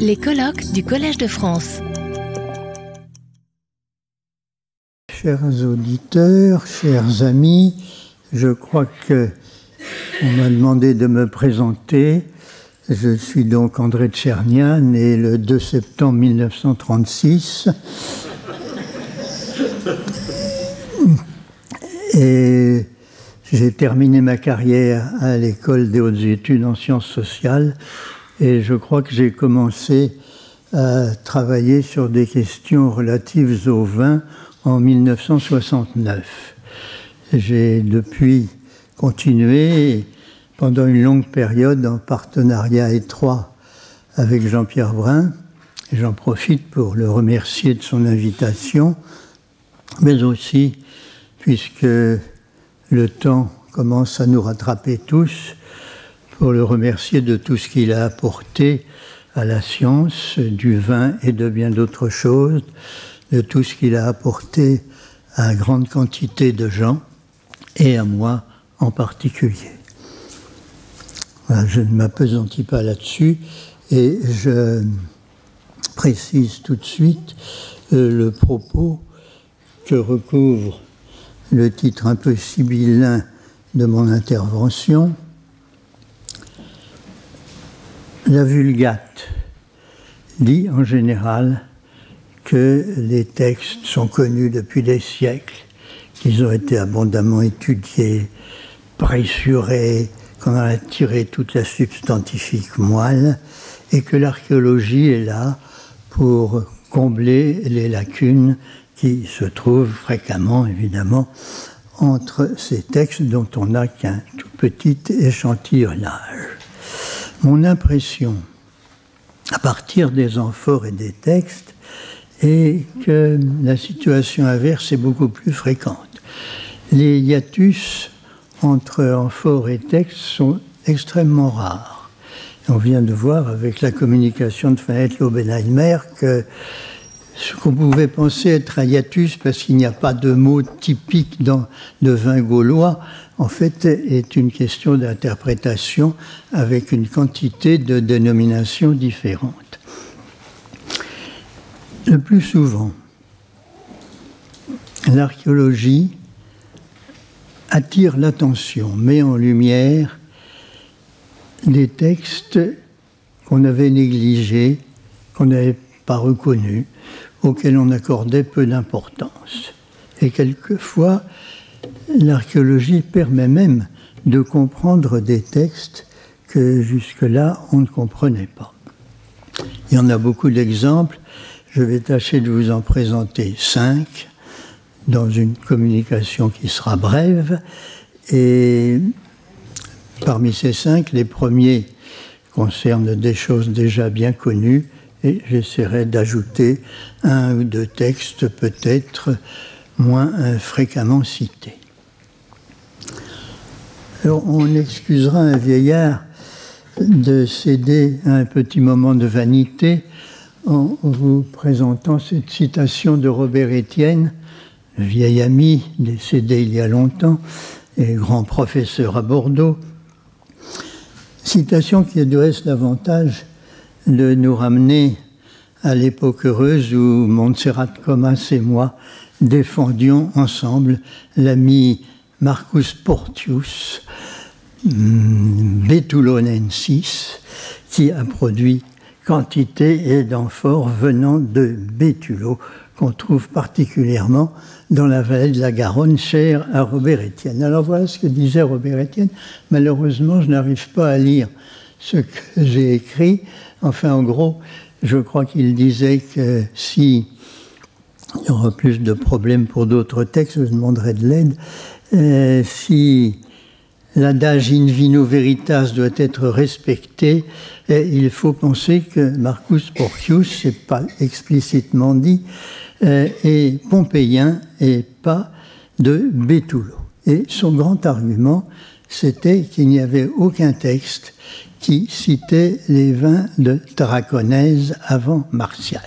Les colloques du Collège de France. Chers auditeurs, chers amis, je crois que on m'a demandé de me présenter. Je suis donc André Tchernia, né le 2 septembre 1936. Et j'ai terminé ma carrière à l'école des hautes études en sciences sociales et je crois que j'ai commencé à travailler sur des questions relatives au vin en 1969. J'ai depuis continué pendant une longue période en partenariat étroit avec Jean-Pierre Brun. J'en profite pour le remercier de son invitation, mais aussi puisque le temps commence à nous rattraper tous, pour le remercier de tout ce qu'il a apporté à la science du vin et de bien d'autres choses, de tout ce qu'il a apporté à grande quantité de gens et à moi en particulier. je ne m'apesantis pas là-dessus et je précise tout de suite euh, le propos que recouvre le titre un peu sibyllin de mon intervention, la Vulgate dit en général que les textes sont connus depuis des siècles, qu'ils ont été abondamment étudiés, pressurés, qu'on a tiré toute la substantifique moelle, et que l'archéologie est là pour combler les lacunes qui se trouvent fréquemment, évidemment, entre ces textes dont on n'a qu'un tout petit échantillonnage. Mon impression, à partir des amphores et des textes, est que la situation inverse est beaucoup plus fréquente. Les hiatus entre amphores et textes sont extrêmement rares. On vient de voir avec la communication de Fenêtre Lobenheimer que ce qu'on pouvait penser être un hiatus parce qu'il n'y a pas de mot typique dans, de vin gaulois, en fait, est une question d'interprétation avec une quantité de dénominations différentes. Le plus souvent, l'archéologie attire l'attention, met en lumière des textes qu'on avait négligés, qu'on n'avait pas reconnus, auxquels on accordait peu d'importance. Et quelquefois, l'archéologie permet même de comprendre des textes que jusque-là on ne comprenait pas. Il y en a beaucoup d'exemples. Je vais tâcher de vous en présenter cinq dans une communication qui sera brève. Et parmi ces cinq, les premiers concernent des choses déjà bien connues j'essaierai d'ajouter un ou deux textes peut-être moins fréquemment cités on excusera un vieillard de céder à un petit moment de vanité en vous présentant cette citation de Robert Étienne, vieil ami décédé il y a longtemps et grand professeur à Bordeaux. Citation qui adresse l'avantage de nous ramener à l'époque heureuse où Montserrat Comas et moi défendions ensemble l'ami Marcus Portius mm, betulonensis, qui a produit quantité d'amphores venant de Bétulo, qu'on trouve particulièrement dans la vallée de la Garonne, chère à Robert Étienne. Alors voilà ce que disait Robert Étienne. Malheureusement, je n'arrive pas à lire ce que j'ai écrit. Enfin, en gros, je crois qu'il disait que si il y aura plus de problèmes pour d'autres textes, je demanderai de l'aide. Euh, si l'adage in vino veritas doit être respecté, euh, il faut penser que Marcus Porcius, c'est pas explicitement dit, euh, est pompéien et pas de Bétulo. Et son grand argument, c'était qu'il n'y avait aucun texte citait les vins de Tarraconèse avant Martial,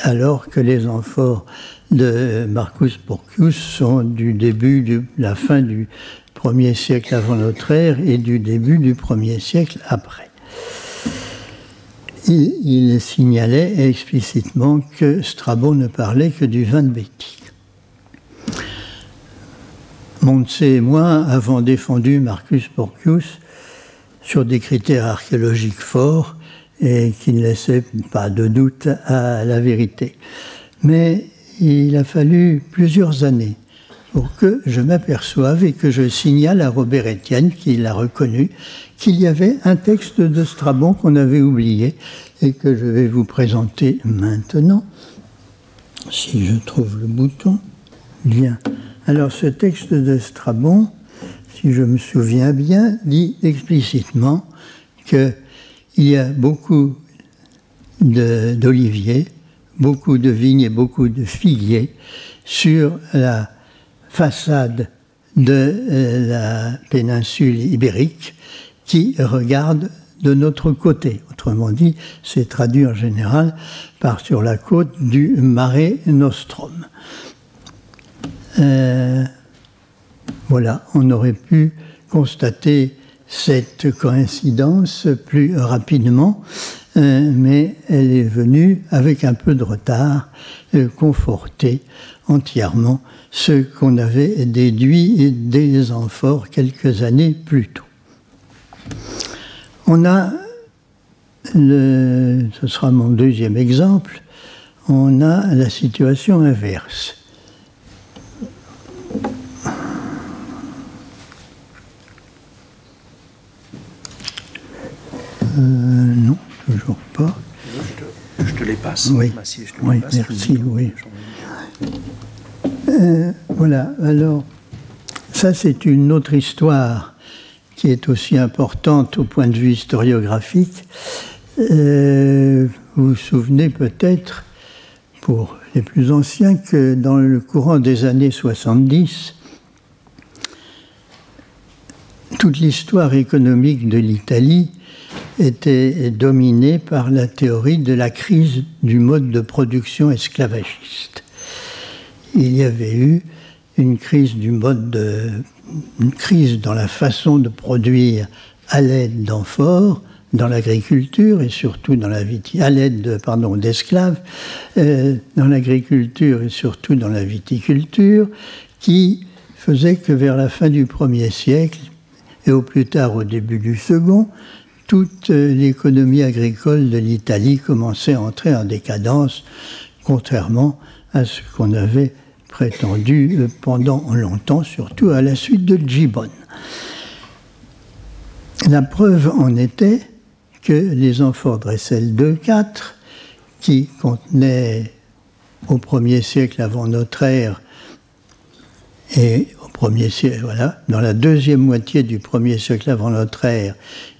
alors que les amphores de Marcus Porcius sont du début de la fin du premier siècle avant notre ère et du début du premier siècle après. il, signalait explicitement que Strabon ne parlait que du vin de Bétique. Montse et moi avons défendu Marcus Porcius sur des critères archéologiques forts et qui ne laissaient pas de doute à la vérité. Mais il a fallu plusieurs années pour que je m'aperçoive et que je signale à Robert Etienne, qui l'a reconnu, qu'il y avait un texte de Strabon qu'on avait oublié et que je vais vous présenter maintenant. Si je trouve le bouton. Bien. Alors ce texte de Strabon, si je me souviens bien, dit explicitement qu'il y a beaucoup d'oliviers, beaucoup de vignes et beaucoup de figuiers sur la façade de euh, la péninsule ibérique qui regarde de notre côté. Autrement dit, c'est traduit en général par sur la côte du Mare Nostrum. Euh, voilà, on aurait pu constater cette coïncidence plus rapidement, euh, mais elle est venue avec un peu de retard euh, conforter entièrement ce qu'on avait déduit des amphores quelques années plus tôt. On a, ce sera mon deuxième exemple, on a la situation inverse. Non, toujours pas. Je te, les passe. Oui, oui merci, oui. Euh, voilà, alors, ça c'est une autre histoire qui est aussi importante au point de vue historiographique. Euh, vous vous souvenez peut-être, pour les plus anciens, que dans le courant des années 70, toute l'histoire économique de l'Italie était dominée par la théorie de la crise du mode de production esclavagiste. Il y avait eu une crise du mode de crise dans la façon de produire à l'aide d'amphores dans l'agriculture et surtout dans la à l'aide pardon d'esclaves euh, dans l'agriculture et surtout dans la viticulture qui faisait que vers la fin du premier siècle et au plus tard au début du second toute l'économie agricole de l'Italie commençait à entrer en décadence contrairement à ce qu'on avait prétendu euh, pendant longtemps, surtout à la suite de Gibbon. La preuve en était que les amphores Dressel 2-4, qui contenaient au premier siècle avant notre ère et au premier siècle, voilà, dans la deuxième moitié du premier siècle avant notre ère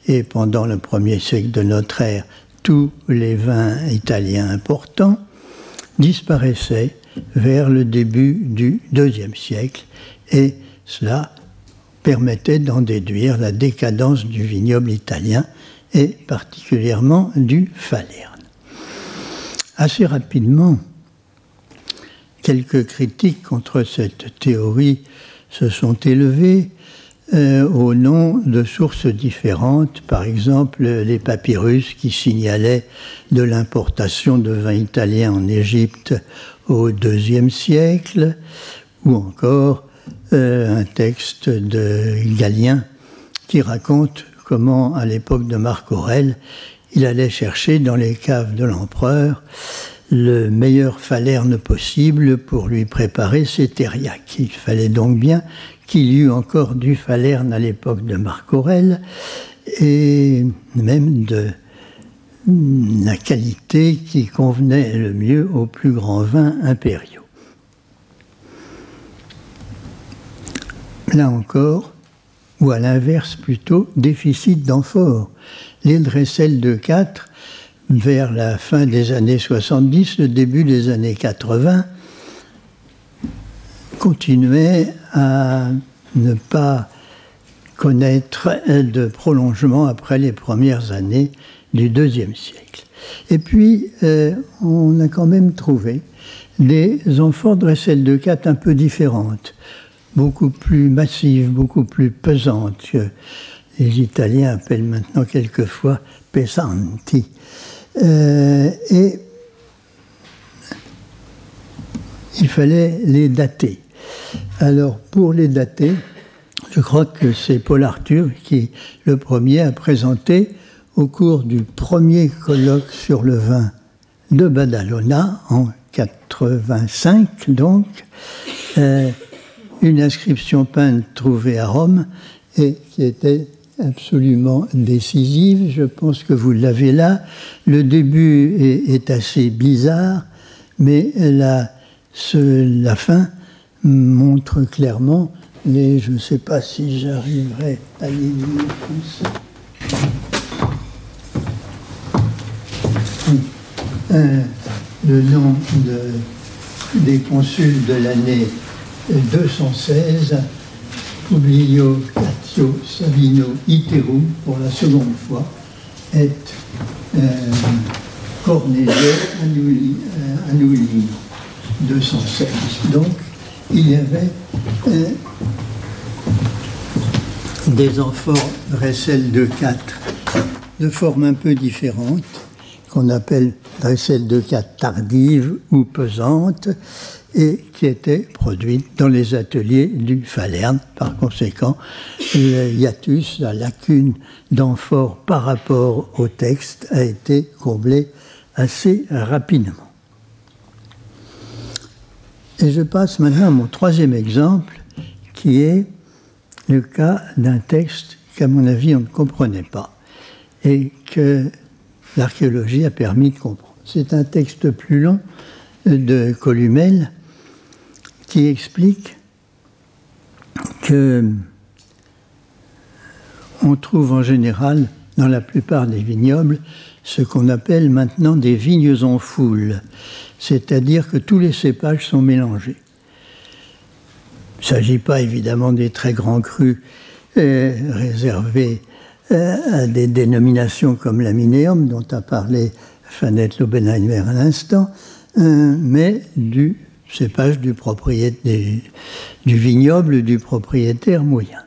et pendant le premier siècle de notre ère, tous les vins italiens importants disparaissaient vers le début du deuxième siècle, et cela permettait d'en déduire la décadence du vignoble italien et particulièrement du Falerne. Assez rapidement, quelques critiques contre cette théorie se sont élevées euh, au nom de sources différentes, par exemple les papyrus qui signalaient de l'importation de vin italien en Égypte au IIe siècle, ou encore euh, un texte de Galien qui raconte comment, à l'époque de Marc Aurèle, il allait chercher dans les caves de l'empereur le meilleur falerne possible pour lui préparer ses terriacs. Il fallait donc bien qu'il y eût encore du falerne à l'époque de Marc Aurèle et même de la qualité qui convenait le mieux aux plus grands vins impériaux. Là encore, ou à l'inverse plutôt, déficit d'amphore. Les Dressel de 4, vers la fin des années 70, le début des années 80, continuaient à ne pas connaître de prolongement après les premières années du deuxième siècle. Et puis, euh, on a quand même trouvé des enfants Dressel de 4 un peu différentes, beaucoup plus massives, beaucoup plus pesantes, que les Italiens appellent maintenant quelquefois pesanti. Euh, et il fallait les dater. Alors, pour les dater, je crois que c'est Paul Arthur qui, le premier, a présenté au cours du premier colloque sur le vin de Badalona, en 85 donc, euh, une inscription peinte trouvée à Rome et qui était absolument décisive. Je pense que vous l'avez là. Le début est, assez bizarre, mais la, la fin montre clairement les. Je ne sais pas si j'arriverai à lire comme euh, le nom de, des consuls de l'année 216, Publio Catio Savino Iterum, pour la seconde fois, est euh, Cornelio Annuli, 216. Euh, Donc, il y avait des amphores Dressel de 4 de forme un peu différente, qu'on appelle Dressel de 4 tardive ou pesante, et qui étaient produites dans les ateliers du Falerne. Par conséquent, le hiatus, la lacune d'amphore par rapport au texte a été comblé assez rapidement. Et je passe maintenant à mon troisième exemple, qui est le cas d'un texte qu'à mon avis on ne comprenait pas et que l'archéologie a permis de comprendre. C'est un texte plus long de Columel qui explique que on trouve en général dans la plupart des vignobles ce qu'on appelle maintenant des vignes en foule, c'est-à-dire que tous les cépages sont mélangés. Il ne s'agit pas évidemment des très grands crus euh, réservés euh, à des dénominations comme la Minéum, dont a parlé Fanette Lobenheimer à l'instant, euh, mais du cépage du, propriétaire, du vignoble du propriétaire moyen.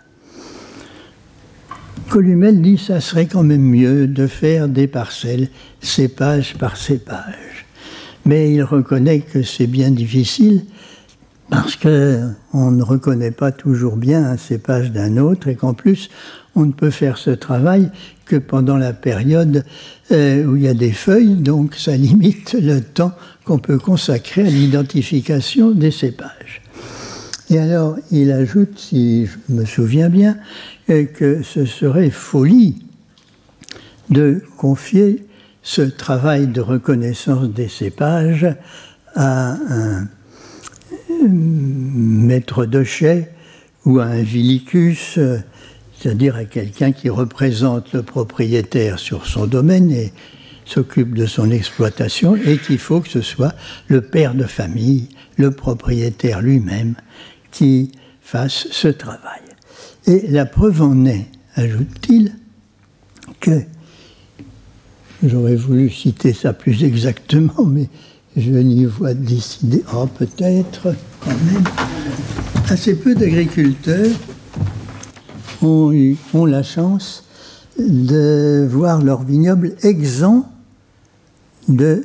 Columel dit que ça serait quand même mieux de faire des parcelles cépage par cépage. Mais il reconnaît que c'est bien difficile parce qu'on ne reconnaît pas toujours bien un cépage d'un autre et qu'en plus, on ne peut faire ce travail que pendant la période euh, où il y a des feuilles, donc ça limite le temps qu'on peut consacrer à l'identification des cépages. Et alors, il ajoute, si je me souviens bien, euh, que ce serait folie de confier ce travail de reconnaissance des cépages à un maître de chais ou à un villicus, c'est-à-dire à quelqu'un qui représente le propriétaire sur son domaine et s'occupe de son exploitation et qu'il faut que ce soit le père de famille, le propriétaire lui-même, qui fasse ce travail. Et la preuve en est, ajoute-t-il, que j'aurais voulu citer ça plus exactement, mais je n'y vois décider, oh peut-être quand même, assez peu d'agriculteurs ont ont la chance de voir leur vignoble exempt de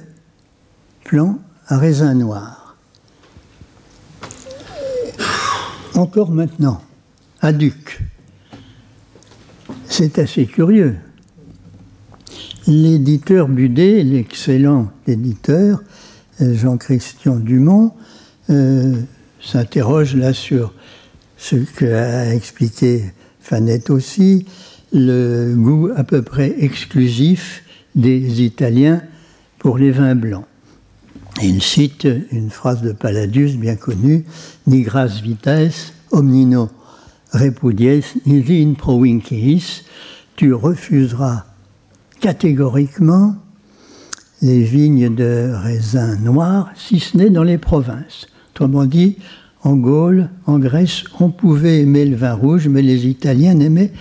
plants à raisin noir. Encore maintenant, à Duc. C'est assez curieux. L'éditeur Budet, l'excellent éditeur, Jean-Christian Dumont, euh, s'interroge là sur ce qu'a expliqué Fanette aussi, le goût à peu près exclusif des Italiens pour les vins blancs. il cite une phrase de Palladius bien connue Nigras vites omnino repudies nisi in provinciis tu refuseras catégoriquement les vignes de raisin noir, si ce n'est dans les provinces. Autrement dit, en Gaule, en Grèce, on pouvait aimer le vin rouge, mais les Italiens n'aimaient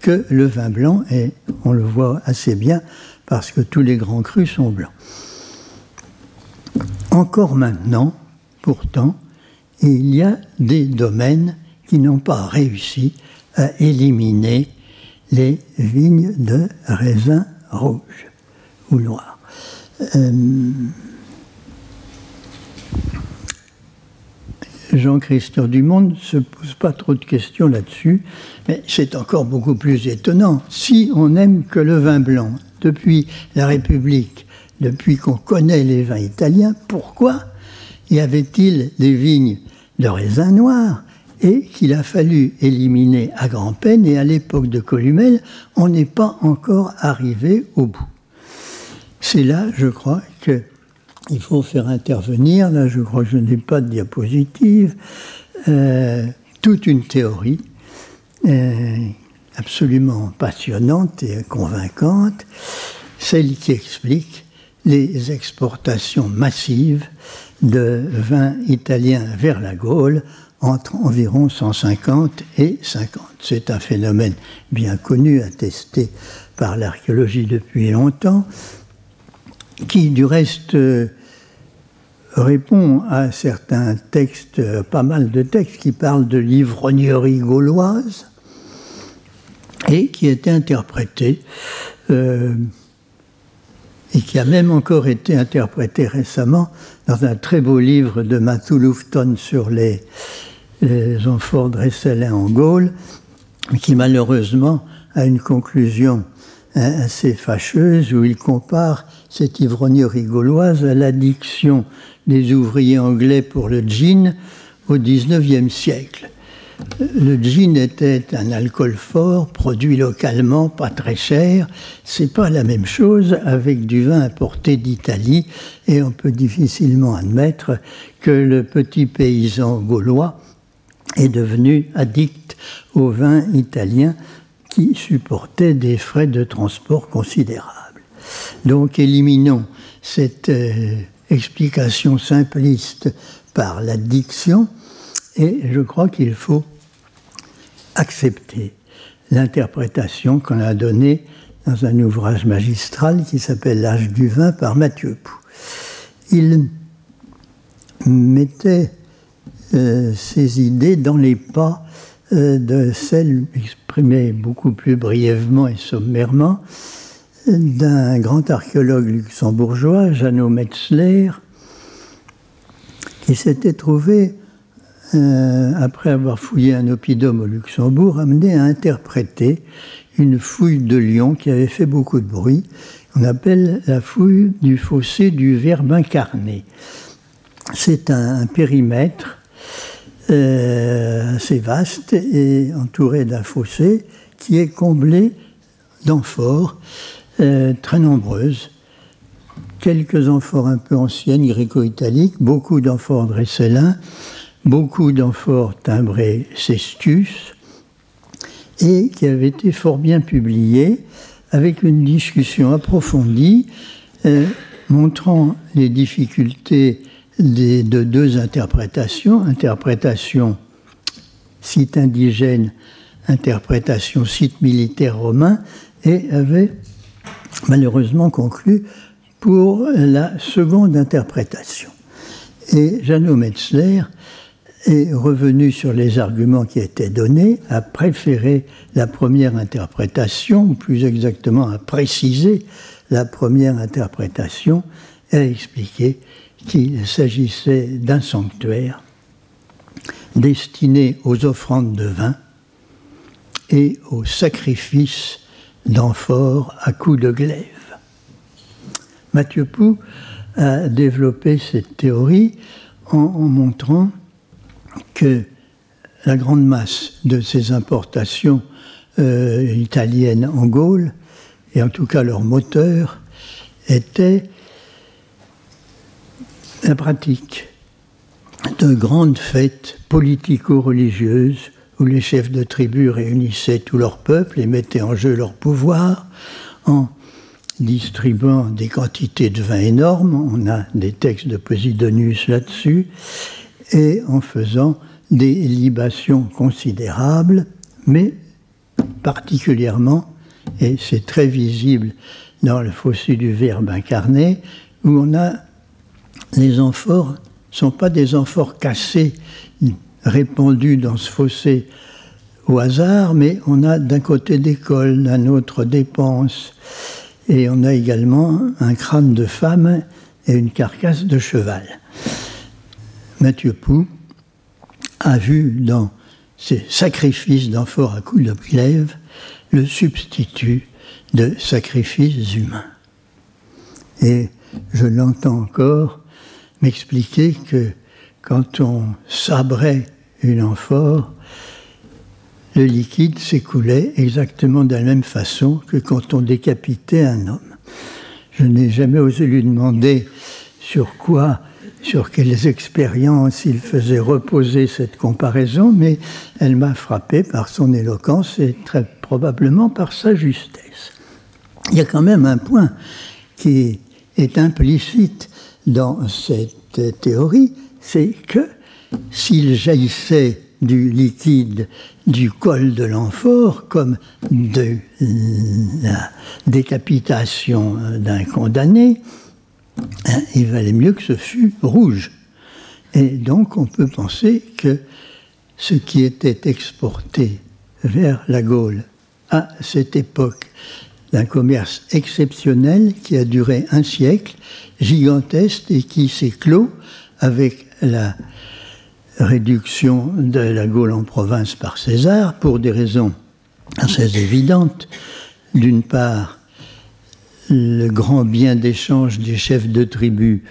que le vin blanc, et on le voit assez bien parce que tous les grands crus sont blancs. Encore maintenant, pourtant, il y a des domaines n'ont pas réussi à éliminer les vignes de raisin rouge ou noir. Euh, Jean-Christophe Dumont ne se pose pas trop de questions là-dessus, mais c'est encore beaucoup plus étonnant. Si on n'aime que le vin blanc, depuis la République, depuis qu'on connaît les vins italiens, pourquoi y avait-il des vignes de raisin noir et qu'il a fallu éliminer à grand-peine et à l'époque de Columel, on n'est pas encore arrivé au bout. C'est là, je crois, que il faut faire intervenir, là je crois que je n'ai pas de diapositive, euh, toute une théorie euh, absolument passionnante et convaincante, celle qui explique les exportations massives de vins italiens vers la Gaule entre environ 150 et 50. C'est un phénomène bien connu, attesté par l'archéologie depuis longtemps, qui du reste euh, répond à certains textes, euh, pas mal de textes qui parlent de l'ivrognerie gauloise et qui était interprété euh, et qui a même encore été interprété récemment dans un très beau livre de Matthew Lufton sur les, les amphores dressélins en Gaule, qui malheureusement a une conclusion assez fâcheuse où il compare cette ivrognerie gauloise à l'addiction des ouvriers anglais pour le gin au XIXe siècle. Le gin était un alcool fort, produit localement, pas très cher. C'est pas la même chose avec du vin importé d'Italie et on peut difficilement admettre que le petit paysan gaulois est devenu addict au vin italien qui supportait des frais de transport considérables. Donc éliminons cette euh, explication simpliste par l'addiction et je crois qu'il faut accepter l'interprétation qu'on a donnée dans un ouvrage magistral qui s'appelle L'âge du vin par Mathieu Pou. Il mettait ses idées dans les pas euh, de celles exprimées beaucoup plus brièvement et sommairement d'un grand archéologue luxembourgeois, Jeannot Metzler, qui s'était trouvé, euh, après avoir fouillé un oppidum au Luxembourg, amené à interpréter une fouille de lion qui avait fait beaucoup de bruit. On appelle la fouille du fossé du Verbe incarné. C'est un, périmètre euh, assez vaste et entouré d'un fossé qui est comblé d'amphores euh, très nombreuses. Quelques amphores un peu anciennes, gréco-italiques, beaucoup d'amphores dressélins, beaucoup d'amphores timbrés cestus, et qui avaient été fort bien publiés, avec une discussion approfondie euh, montrant les difficultés de deux interprétations, interprétation site indigène, interprétation site militaire romain, et avait malheureusement conclu pour la seconde interprétation. Et Jeannot Metzler est revenu sur les arguments qui étaient donnés, a préféré la première interprétation, ou plus exactement a précisé la première interprétation, et a expliqué qu'il s'agissait d'un sanctuaire destiné aux offrandes de vin et aux sacrifices d'amphores à coups de glaive. Mathieu Pou a développé cette théorie en, montrant que la grande masse de ces importations euh, italiennes en Gaule, et en tout cas leur moteur, était la pratique de grandes fêtes politico-religieuses où les chefs de tribu réunissaient tout leur peuple et mettaient en jeu leur pouvoir. En distribuant des quantités de vin énormes, on a des textes de Posidonius là-dessus, et en faisant des libations considérables, mais particulièrement, et c'est très visible dans le fossé du Verbe incarné, où on a les amphores, ne sont pas des amphores cassés répandus dans ce fossé au hasard, mais on a d'un côté des cols, d'un autre des et on a également un crâne de femme et une carcasse de cheval. Mathieu Pou a vu dans ces sacrifices d'amphores à coups de glaive le substitut de sacrifices humains. Et je l'entends encore m'expliquer que quand on sabrait une amphore, le liquide s'écoulait exactement de la même façon que quand on décapitait un homme. Je n'ai jamais osé lui demander sur quoi, sur quelles expériences il faisait reposer cette comparaison, mais elle m'a frappé par son éloquence et très probablement par sa justesse. Il y a quand même un point qui est implicite dans cette théorie, c'est que s'il jaillissait du liquide du col de l'amphore comme de la décapitation d'un condamné, hein, il valait mieux que ce fût rouge. Et donc on peut penser que ce qui était exporté vers la Gaule à cette époque d'un commerce exceptionnel qui a duré un siècle, gigantesque et qui s'est clos avec la réduction de la Gaule en province par César pour des raisons assez évidentes. D'une part, le grand bien d'échange des chefs de tribu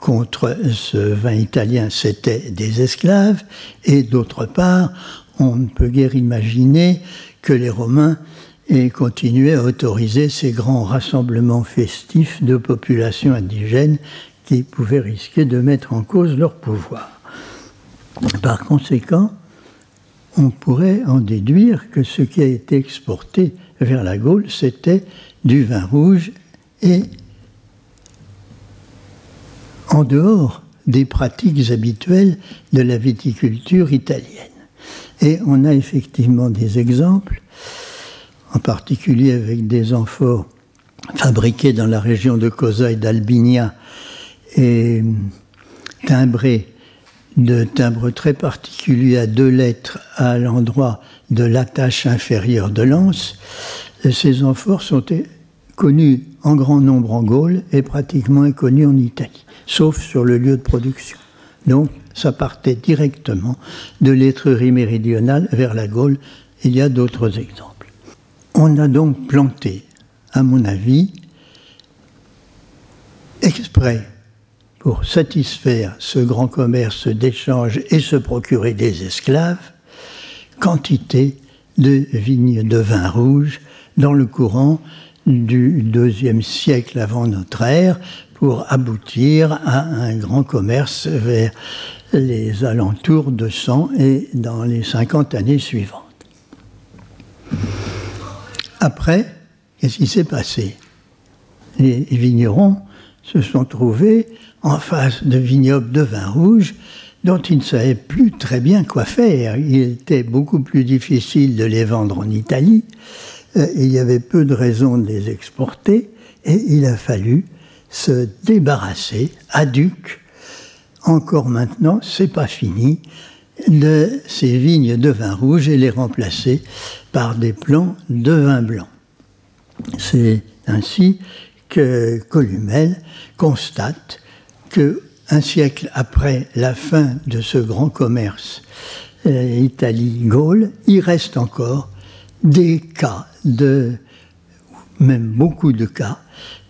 contre ce vin italien, c'était des esclaves, et d'autre part, on ne peut guère imaginer que les Romains aient continué à autoriser ces grands rassemblements festifs de populations indigènes qui pouvaient risquer de mettre en cause leur pouvoir. Par conséquent, on pourrait en déduire que ce qui a été exporté vers la Gaule, c'était du vin rouge et en dehors des pratiques habituelles de la viticulture italienne. Et on a effectivement des exemples, en particulier avec des amphores fabriqués dans la région de Cosa et d'Albinia et timbrés de timbre très particulier à deux lettres à l'endroit de l'attache inférieure de l'anse. Ces amphores sont connus en grand nombre en Gaule et pratiquement inconnus en Italie, sauf sur le lieu de production. Donc, ça partait directement de l'étrerie méridionale vers la Gaule. Il y a d'autres exemples. On a donc planté, à mon avis, exprès pour satisfaire ce grand commerce d'échange et se procurer des esclaves, quantité de vignes de vin rouge dans le courant du deuxième siècle avant notre ère pour aboutir à un grand commerce vers les alentours de 100 et dans les 50 années suivantes. Après, qu'est-ce qui s'est passé? Les vignerons se sont trouvés en face de vignobles de vin rouge dont ils ne savaient plus très bien quoi faire. Il était beaucoup plus difficile de les vendre en Italie, euh, il y avait peu de raisons de les exporter, et il a fallu se débarrasser à Duc. Encore maintenant, c'est pas fini, de ces vignes de vin rouge et les remplacer par des plants de vin blanc. C'est ainsi que Columel constate que un siècle après la fin de ce grand commerce euh, Italie-Gaule, il reste encore des cas de, même beaucoup de cas,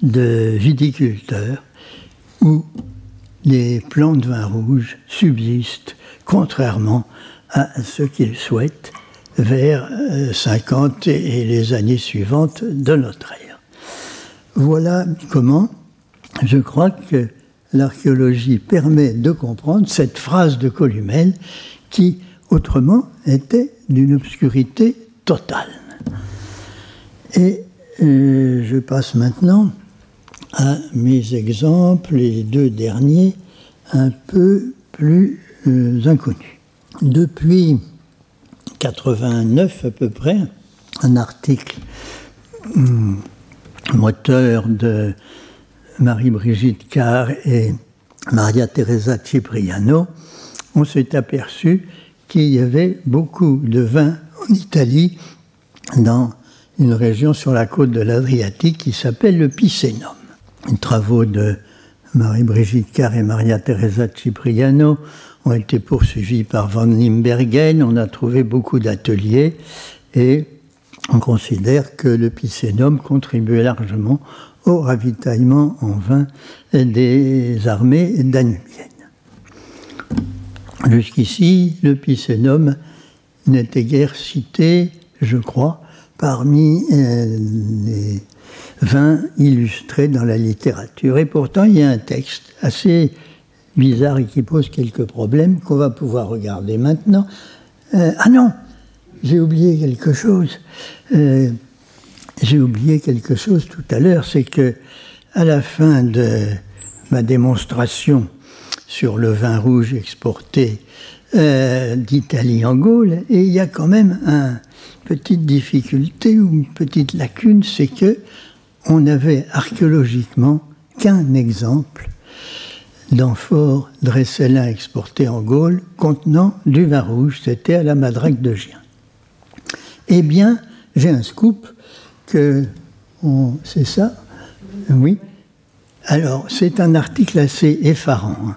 de viticulteurs où les plants de vin rouge subsistent, contrairement à ce qu'ils souhaitent vers 50 euh, et les années suivantes de notre ère. Voilà comment je crois que l'archéologie permet de comprendre cette phrase de Columel qui, autrement, était d'une obscurité totale. Et euh, je passe maintenant à mes exemples, les deux derniers, un peu plus euh, inconnus. Depuis 89 à peu près, un article hum, moteur de Marie-Brigitte Carr et Maria Teresa Cipriano, on s'est aperçu qu'il y avait beaucoup de vin en Italie dans une région sur la côte de l'Adriatique qui s'appelle le Picénum. Les travaux de Marie-Brigitte Carr et Maria Teresa Cipriano ont été poursuivis par Van Limbergen. On a trouvé beaucoup d'ateliers et on considère que le Picénum contribuait largement au ravitaillement en vin des armées danubiennes. Jusqu'ici, le Picénum n'était guère cité, je crois, parmi euh, les vins illustrés dans la littérature. Et pourtant, il y a un texte assez bizarre et qui pose quelques problèmes qu'on va pouvoir regarder maintenant. Euh, ah non, j'ai oublié quelque chose. Euh, j'ai oublié quelque chose tout à l'heure, c'est que à la fin de ma démonstration sur le vin rouge exporté euh, d'Italie en Gaule, il y a quand même une petite difficulté ou une petite lacune, c'est que on n'avait archéologiquement qu'un exemple d'amphore dressélin exporté en Gaule contenant du vin rouge, c'était à la Madrague de Gien. Eh bien, j'ai un scoop que c'est ça? Oui. Alors, c'est un article assez effarant hein,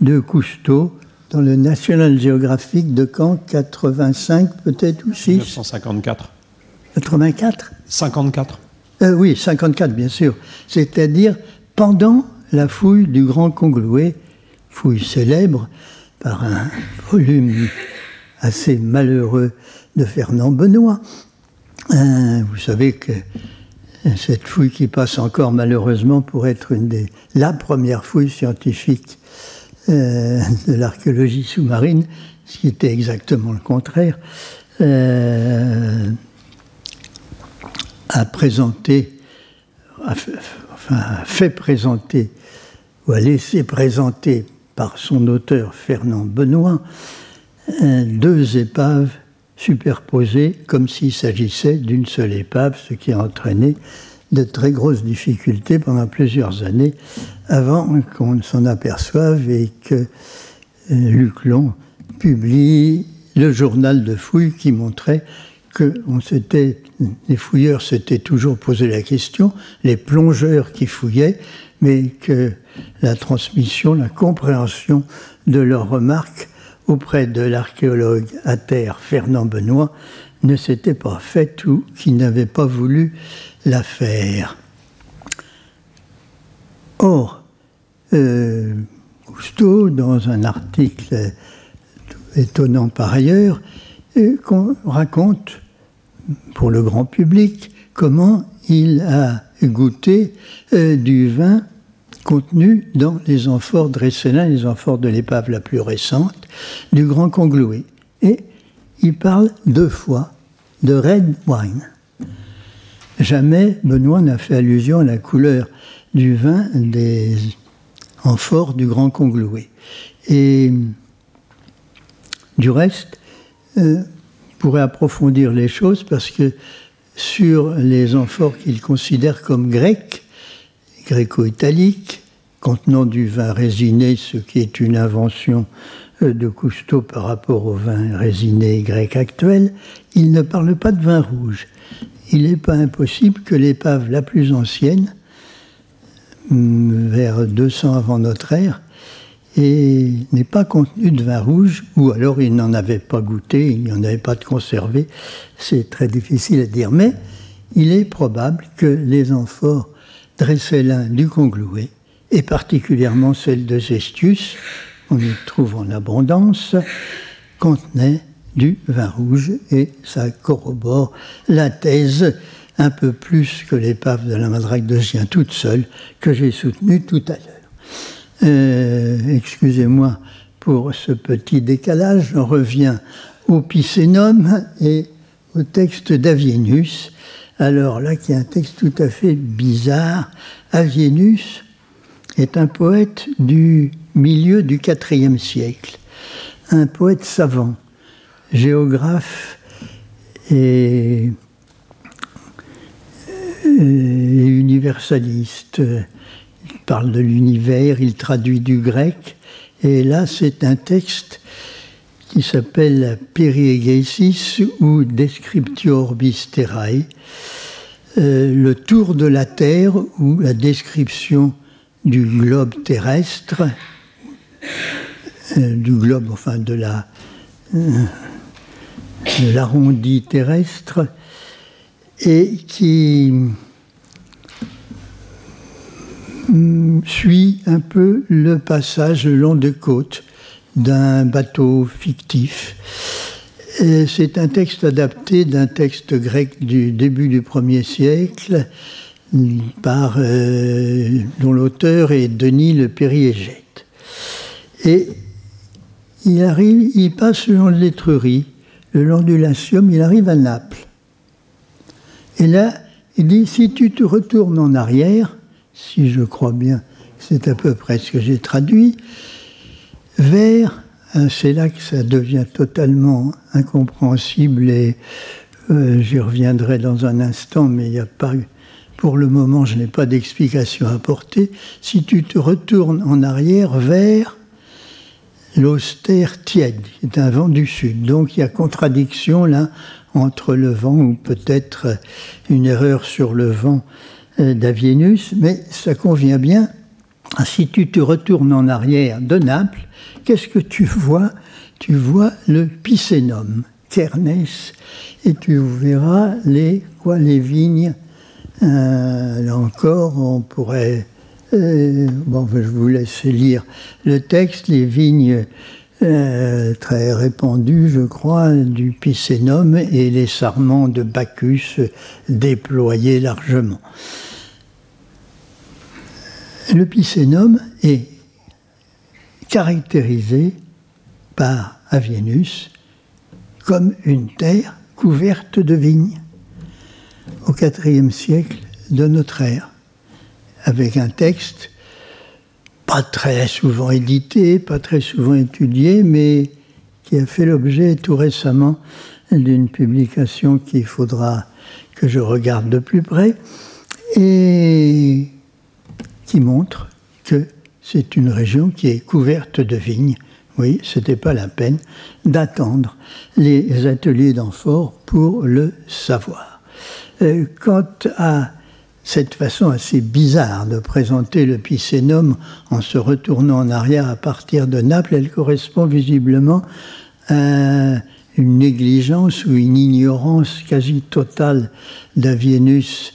de Cousteau dans le National Geographic de Caen, 85 peut-être ou 6 1954. 84 54. Euh, oui, 54 bien sûr. C'est-à-dire pendant la fouille du Grand Congloué, fouille célèbre par un volume assez malheureux de Fernand Benoît. Euh, vous savez que cette fouille qui passe encore malheureusement pour être une des, la première fouille scientifique euh, de l'archéologie sous-marine, ce qui était exactement le contraire, euh, a présenté, présenter, ou a laissé présenter par son auteur Fernand Benoît, deux épaves superposées comme s'il s'agissait d'une seule épave, ce qui a entraîné de très grosses difficultés pendant plusieurs années avant qu'on s'en aperçoive et que euh, Luc Long publie le journal de fouilles qui montrait que on s'était, les fouilleurs s'étaient toujours posé la question, les plongeurs qui fouillaient, mais que la transmission, la compréhension de leurs remarques auprès de l'archéologue à terre Fernand Benoît ne s'était pas faite ou qui n'avait pas voulu la faire. Or, euh, Cousteau, dans un article étonnant par ailleurs, euh, raconte pour le grand public comment il a goûté euh, du vin contenu dans les amphores Dresselin, les amphores de l'épave la plus récente, du Grand Congloué. Et il parle deux fois de red wine. Jamais Benoît n'a fait allusion à la couleur du vin des amphores du Grand Congloué. Et du reste, euh, pourrait approfondir les choses parce que sur les amphores qu'il considère comme grecs, gréco-italique, contenant du vin résiné, ce qui est une invention euh, de Cousteau par rapport au vin résiné grec actuel, il ne parle pas de vin rouge. Il n'est pas impossible que l'épave la plus ancienne, mm, vers 200 avant notre ère, et n'est pas contenue de vin rouge, ou alors il n'en avait pas goûté, il n'y en avait pas de conservé, c'est très difficile à dire, mais il est probable que les amphores Dresselin du Congloué, et particulièrement celle de Zestius, on y trouve en abondance, contenait du vin rouge et ça corrobore la thèse un peu plus que l'épave de la Madrague de Gien toute seule que j'ai soutenue tout à l'heure. Euh, excusez-moi pour ce petit décalage, on revient au Picénum et au texte d'Avienus alors là, qui est un texte tout à fait bizarre. Avienus est un poète du milieu du IVe siècle, un poète savant, géographe et, universaliste. Parle de l'univers, il traduit du grec, et là c'est un texte qui s'appelle Periegesis ou Descriptio Orbis Terrae, euh, le tour de la Terre ou la description du globe terrestre, euh, du globe, enfin de la euh, de l'arrondi terrestre, et qui suit un peu le passage le long des côtes d'un bateau fictif. C'est un texte adapté d'un texte grec du début du 1er siècle, euh, dont l'auteur est Denis le Périégète. Et il arrive, il passe le long de l'Étrurie, le long du Latium, il arrive à Naples. Et là, il dit si tu te retournes en arrière, si je crois bien, c'est à peu près ce que j'ai traduit, vers, hein, c'est là que ça devient totalement incompréhensible et euh, j'y reviendrai dans un instant, mais il n'y a pas, pour le moment, je n'ai pas d'explication à apporter. Si tu te retournes en arrière vers l'austère tiède, qui est un vent du sud. Donc il y a contradiction là entre le vent, ou peut-être une erreur sur le vent d'Avienus, mais ça convient bien. Si tu te retournes en arrière de Naples, qu'est-ce que tu vois? Tu vois le Picénum, Kernès, et tu verras les, quoi, les vignes. Euh, là encore, on pourrait. Euh, bon, je vous laisse lire le texte, les vignes euh, très répandues, je crois, du Picénum et les sarments de Bacchus déployés largement. Le Picénum est caractérisé par Avienus comme une terre couverte de vignes au IVe siècle de notre ère, avec un texte pas très souvent édité, pas très souvent étudié, mais qui a fait l'objet tout récemment d'une publication qu'il faudra que je regarde de plus près, et qui montre que c'est une région qui est couverte de vignes. Oui, ce n'était pas la peine d'attendre les ateliers d'amphore pour le savoir. Euh, quant à cette façon assez bizarre de présenter le Picénum en se retournant en arrière à partir de Naples, elle correspond visiblement à une négligence ou une ignorance quasi totale d'Avienus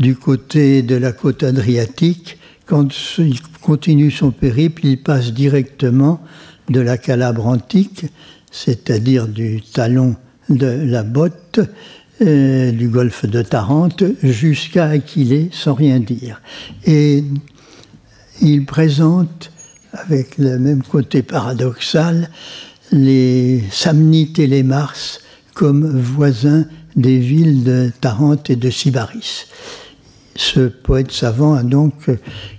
du côté de la côte adriatique. Quand il continue son périple, il passe directement de la Calabre antique, c'est-à-dire du talon de la botte, euh, du golfe de Tarente jusqu'à Aquilée sans rien dire. Et il présente, avec le même côté paradoxal, les Samnites et les Mars comme voisins des villes de Tarente et de Sybaris. Ce poète savant a donc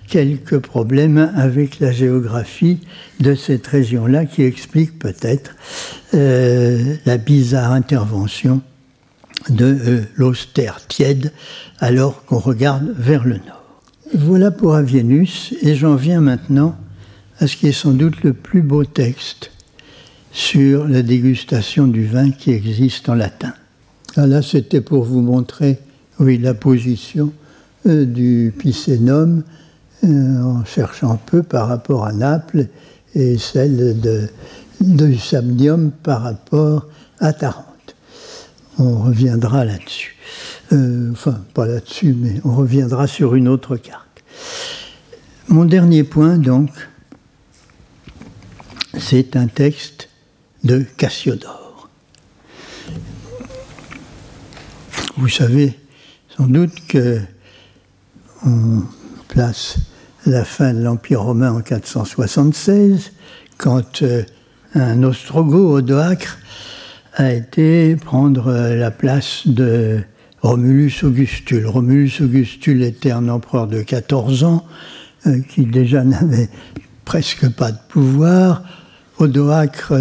quelques problèmes avec la géographie de cette région-là qui explique peut-être euh, la bizarre intervention de euh, l'austère tiède alors qu'on regarde vers le nord. Voilà pour Avienus, et j'en viens maintenant à ce qui est sans doute le plus beau texte sur la dégustation du vin qui existe en latin. Ah, là, c'était pour vous montrer, oui, la position euh, du Picénum euh, en cherchant un peu par rapport à Naples et celle de, du Samnium par rapport à Tarente. On reviendra là-dessus. Euh, enfin, pas là-dessus, mais on reviendra sur une autre carte. Mon dernier point, donc, c'est un texte de Cassiodore. Vous savez sans doute que on place la fin de l'Empire romain en 476, quand euh, un ostrogoth, Odoacre, a été prendre euh, la place de Romulus Augustule. Romulus Augustule était un empereur de 14 ans euh, qui déjà n'avait presque pas de pouvoir. Odoacre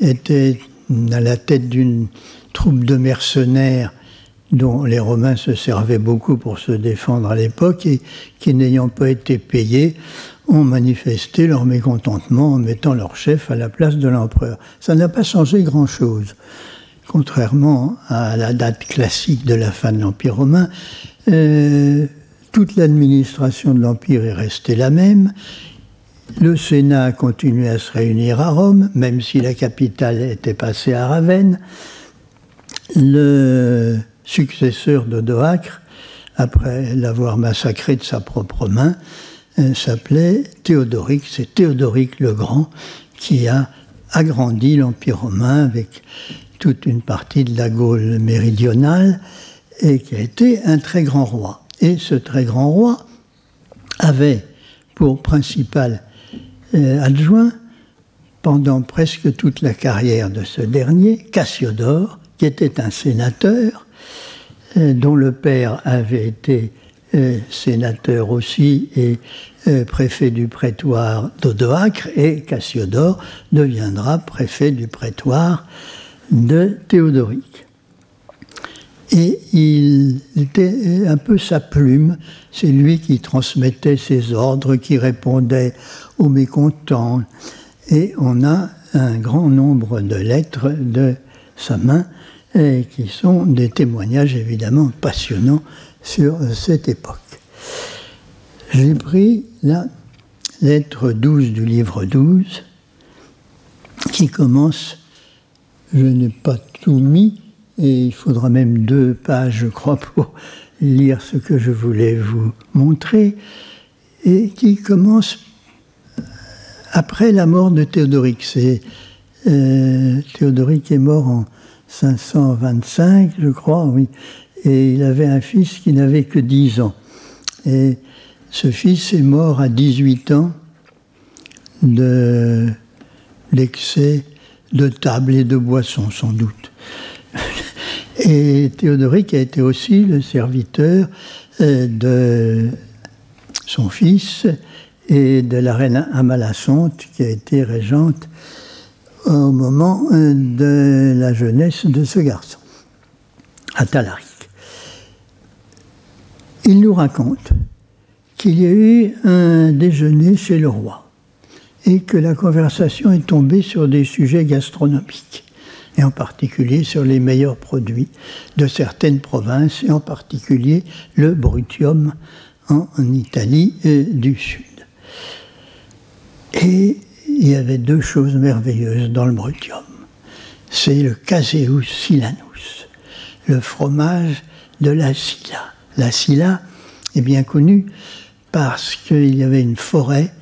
était à la tête d'une troupe de mercenaires dont les Romains se servaient beaucoup pour se défendre à l'époque et qui, n'ayant pas été payés, ont manifesté leur mécontentement en mettant leur chef à la place de l'empereur. Ça n'a pas changé grand-chose. contrairement à la date classique de la fin de l'Empire romain, euh, toute l'administration de l'Empire est restée la même. Le Sénat a continué à se réunir à Rome, même si la capitale était passée à Ravenne. Le successeur d'Odoacre, après l'avoir massacré de sa propre main, s'appelait Théodoric. C'est Théodoric le Grand qui a agrandi l'Empire romain avec toute une partie de la Gaule méridionale et qui a été un très grand roi. Et ce très grand roi avait pour principal euh, adjoint pendant presque toute la carrière de ce dernier, Cassiodore, qui était un sénateur, euh, dont le père avait été euh, sénateur aussi et préfet du prétoire d'Odoacre, et Cassiodore deviendra préfet du prétoire de Théodoric. Et il était un peu sa plume, c'est lui qui transmettait ses ordres, qui répondait aux mécontents. Et on a un grand nombre de lettres de sa main et qui sont des témoignages évidemment passionnants sur cette époque. J'ai pris la lettre 12 du livre 12 qui commence, je n'ai pas tout mis, et il faudra même deux pages, je crois, pour lire ce que je voulais vous montrer, et qui commence après la mort de Théodoric. C'est, euh, Théodoric est mort en 525, je crois, oui, et il avait un fils qui n'avait que 10 ans. Et ce fils est mort à 18 ans de l'excès de table et de boisson, sans doute. Et Théodoric a été aussi le serviteur euh, de son fils et de la reine Amalasonte, qui a été régente au moment euh, de la jeunesse de ce garçon, à Talaric. Il nous raconte qu'il y a eu un déjeuner chez le roi et que la conversation est tombée sur des sujets gastronomiques et en particulier sur les meilleurs produits de certaines provinces, et en particulier le brutium en, Italie du Sud. Et il y avait deux choses merveilleuses dans le brutium. C'est le caseus silanus, le fromage de la Silla. La Silla est bien connue parce qu'il y avait une forêt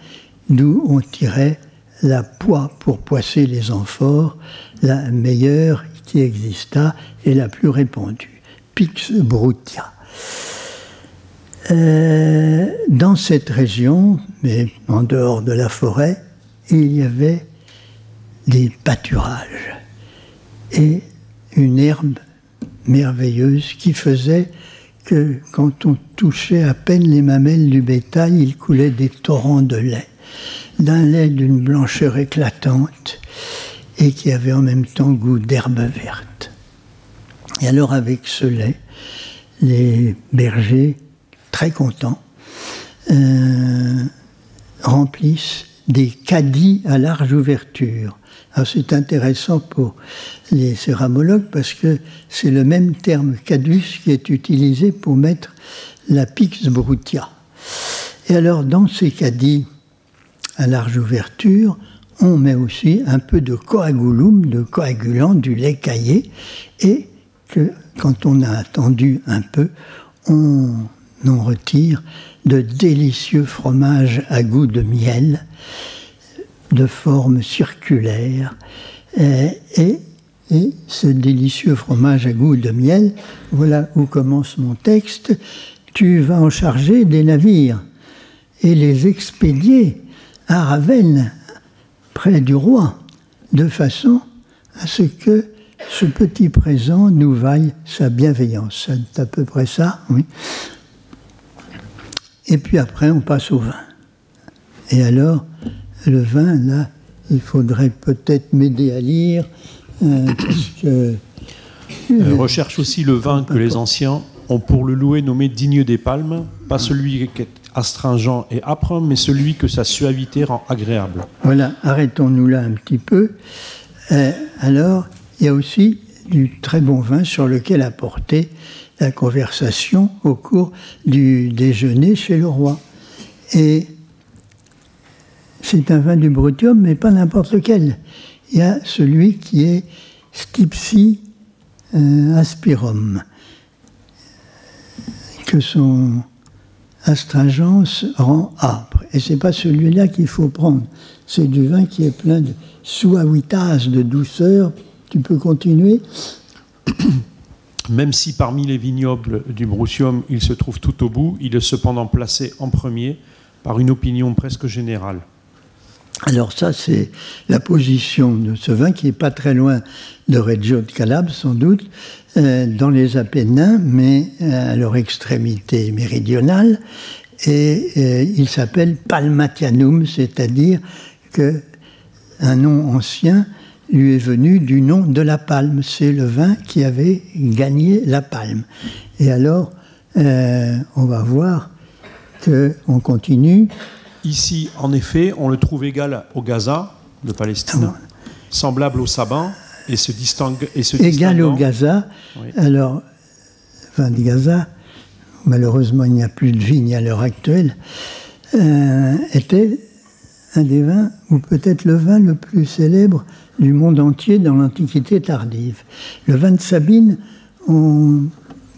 d'où on tirait la poix pour poisser les amphores, la meilleure qui exista et la plus répandue, Pix brutia. Euh, dans cette région, mais en dehors de la forêt, il y avait des pâturages et une herbe merveilleuse qui faisait quand on touchait à peine les mamelles du bétail, il coulait des torrents de lait d'un lait d'une blancheur éclatante et qui avait en même temps goût d'herbe verte. Et alors avec ce lait, les bergers, très contents, euh, remplissent des caddies à large ouverture. C'est intéressant pour les céramologues parce que c'est le même terme cadus qui est utilisé pour mettre la pix brutia. Et alors dans ces caddies, à large ouverture, on met aussi un peu de coagulum, de coagulant, du lait caillé, et que quand on a attendu un peu, on en retire de délicieux fromages à goût de miel, de forme circulaire, et, et, et ce délicieux fromage à goût de miel, voilà où commence mon texte, tu vas en charger des navires et les expédier à Ravenne, près du roi, de façon à ce que ce petit présent nous vaille sa bienveillance. C'est à peu près ça, oui. Et puis après, on passe au vin. Et alors, le vin, là, il faudrait peut-être m'aider à lire, euh, parce que... Euh, recherche aussi le vin que les anciens ont pour le louer nommé digne des palmes, pas celui qui est astringent et âpre, mais celui que sa suavité rend agréable. Voilà, arrêtons-nous là un petit peu. Euh, alors, il y a aussi du très bon vin sur lequel a porté la conversation au cours du déjeuner chez le roi. Et c'est un vin du Brutium, mais pas n'importe lequel. Il y a celui qui est Stipsi euh, aspirum, que son astringence rend âpre. Et c'est pas celui-là qu'il faut prendre. C'est du vin qui est plein de suavitas, de douceur. Tu peux continuer Même si parmi les vignobles du Broussium, il se trouve tout au bout, il est cependant placé en premier par une opinion presque générale. Alors ça, c'est la position de ce vin qui n'est pas très loin de Reggio de Calabre, sans doute, euh, dans les Apennins, mais euh, à leur extrémité méridionale. Et euh, il s'appelle Palmatianum, c'est-à-dire que un nom ancien lui est venu du nom de la palme. C'est le vin qui avait gagné la palme. Et alors, on va voir qu'on continue. Ici, en effet, on le trouve égal au Gaza de Palestine, ah semblable au Saban, et se distingue. Et se égal au Gaza. Alors, vin de Gaza, malheureusement il n'y a plus de vigne à l'heure actuelle, euh, était un des vins, ou peut-être le vin le plus célèbre du monde entier dans l'Antiquité tardive. Le vin de Sabine, on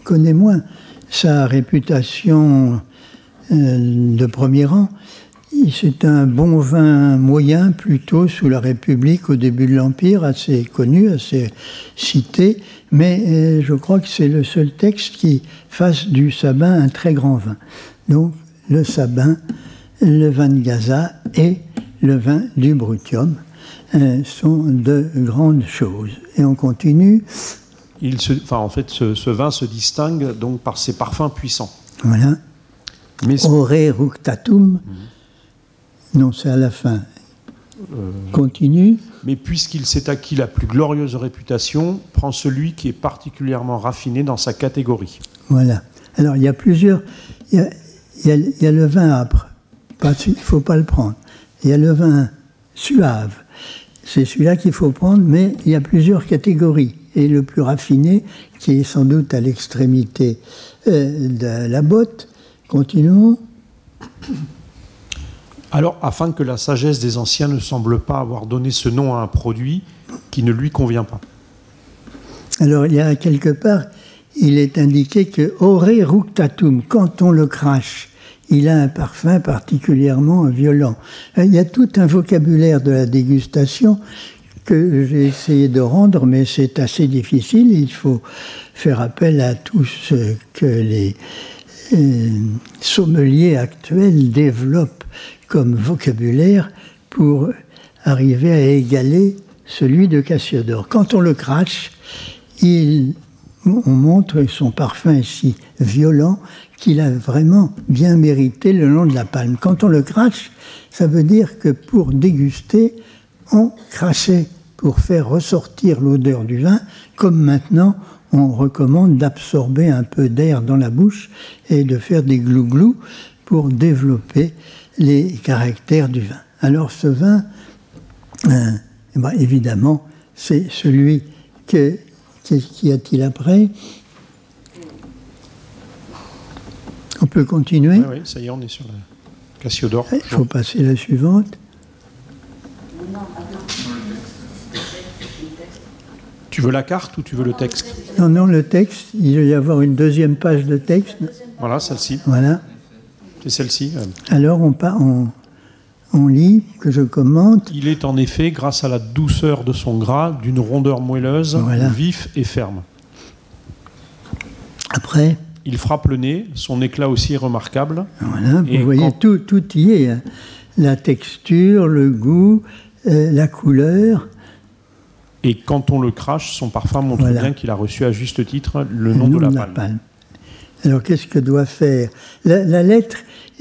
connaît moins sa réputation euh, de premier rang. C'est un bon vin moyen plutôt sous la République au début de l'Empire, assez connu, assez cité, mais euh, je crois que c'est le seul texte qui fasse du sabin un très grand vin. Donc le sabin, le vin de Gaza et le vin du Brutium euh, sont de grandes choses. Et on continue. Il se, enfin, en fait, ce, vin se distingue donc par ses parfums puissants. Voilà. Mais... Ore ructatum. Non, c'est à la fin. Euh, Continue. Mais puisqu'il s'est acquis la plus glorieuse réputation, prend celui qui est particulièrement raffiné dans sa catégorie. Voilà. Alors il y a plusieurs. Il y a, le vin âpre. Il ne faut pas le prendre. Il y a le vin suave. C'est celui-là qu'il faut prendre, mais il y a plusieurs catégories. Et le plus raffiné, qui est sans doute à l'extrémité euh, de la botte, continuons. Alors, afin que la sagesse des anciens ne semble pas avoir donné ce nom à un produit qui ne lui convient pas. Alors, il y a quelque part, il est indiqué que ore ructatum, quand on le crache, il a un parfum particulièrement violent. Euh, il y a tout un vocabulaire de la dégustation que j'ai essayé de rendre, mais c'est assez difficile. Il faut faire appel à tout ce que les euh, sommeliers actuels développent comme vocabulaire pour arriver à égaler celui de Cassiodore. Quand on le crache, il, on montre son parfum si violent qu'il a vraiment bien mérité le nom de la palme. Quand on le crache, ça veut dire que pour déguster, on crachait pour faire ressortir l'odeur du vin, comme maintenant on recommande d'absorber un peu d'air dans la bouche et de faire des glou-glous pour développer les caractères du vin. Alors ce vin, euh, eh ben, évidemment, c'est celui que... Qu'y a-t-il après On peut continuer oui, oui, ça y est, on est sur la Cassiodore. Il faut passer la suivante. Tu veux la carte ou tu veux le texte? Non, non, le texte. Il va y avoir une deuxième page de texte. Voilà, celle-ci. Voilà. C'est celle-ci. Alors on, on, on, lit, que je commente. Il est en effet, grâce à la douceur de son gras, d'une rondeur moelleuse, vif et ferme. Après Il frappe le nez, son éclat aussi est remarquable. Voilà, vous voyez, tout, tout y est. Hein. La texture, le goût, euh, la couleur. Et quand on le crache, son parfum montre bien qu'il a reçu à juste titre le nom, de, la, palme. Alors qu'est-ce que doit faire? La, lettre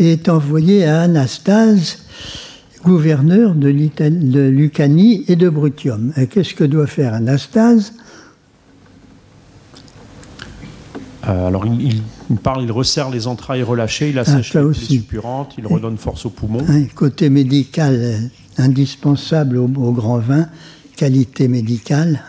est envoyée à Anastase, gouverneur de, de Lucanie et de Brutium. Qu'est-ce que doit faire Anastase? Euh, alors il, parle, il resserre les entrailles relâchées, il assèche ah, les suppurantes, il redonne force aux poumons. Un côté médical indispensable au, au grand vin, qualité médicale.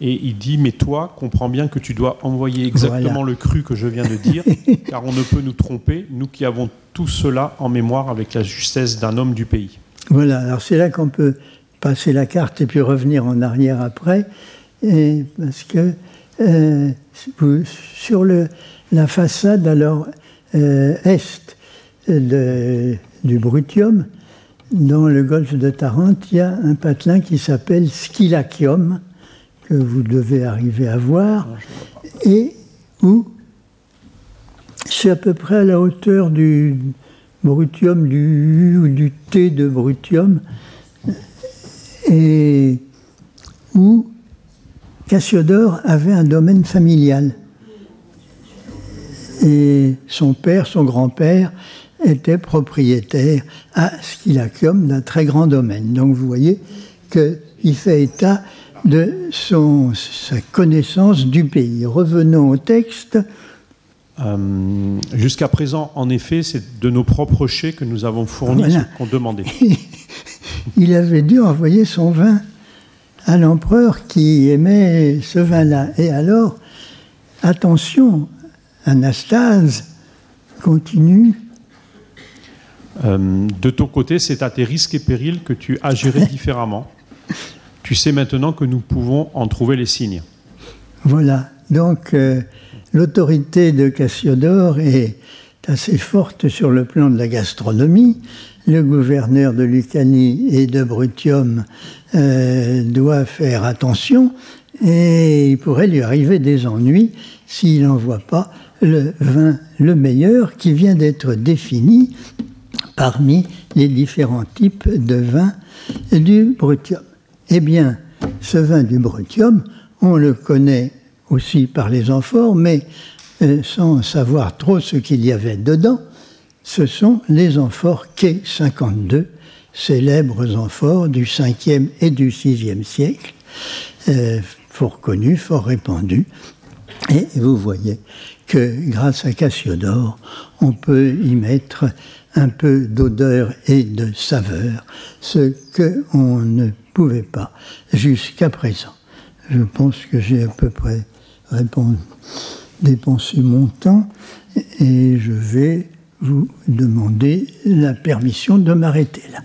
Et il dit, mais toi, comprends bien que tu dois envoyer exactement le cru que je viens de dire, car on ne peut nous tromper, nous qui avons tout cela en mémoire avec la justesse d'un homme du pays. Voilà, alors c'est là qu'on peut passer la carte et puis revenir en arrière après, et parce que euh, sur le, la façade alors euh, est du Brutium, dans le golfe de Tarente, il y a un patelin qui s'appelle Skylacium, que vous devez arriver à voir, et où c'est à peu près à la hauteur du brutium, du U ou du T de brutium, et où Cassiodore avait un domaine familial. Et son père, son grand-père, était propriétaire à Skylacium d'un très grand domaine. Donc vous voyez qu'il fait état de sa connaissance du pays. Revenons au texte. Euh, jusqu'à présent, en effet, c'est de nos propres chais que nous avons fourni ce qu'on demandait. Il avait dû envoyer son vin à l'empereur qui aimait ce vin-là. Et alors, attention, Anastase continue. Euh, de ton côté, c'est à tes risques et périls que tu agirais différemment. Tu sais maintenant que nous pouvons en trouver les signes. Voilà. Donc, euh, l'autorité de Cassiodore est assez forte sur le plan de la gastronomie. Le gouverneur de Lucanie et de Brutium euh, doit faire attention et il pourrait lui arriver des ennuis s'il n'envoie pas le vin le meilleur qui vient d'être défini parmi les différents types de vins du Brutium. Eh bien, ce vin du Brutium, on le connaît aussi par les amphores, mais euh, sans savoir trop ce qu'il y avait dedans, ce sont les amphores Quai 52, célèbres amphores du 5e et du 6e siècle, euh, fort connus, fort répandus. Et vous voyez que grâce à Cassiodore, on peut y mettre un peu d'odeur et de saveur, ce qu'on ne pouvait pas jusqu'à présent. Je pense que j'ai à peu près dépensé mon temps et je vais vous demander la permission de m'arrêter là.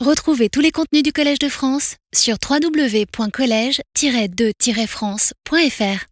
Retrouvez tous les contenus du Collège de France sur www.colège-2-france.fr.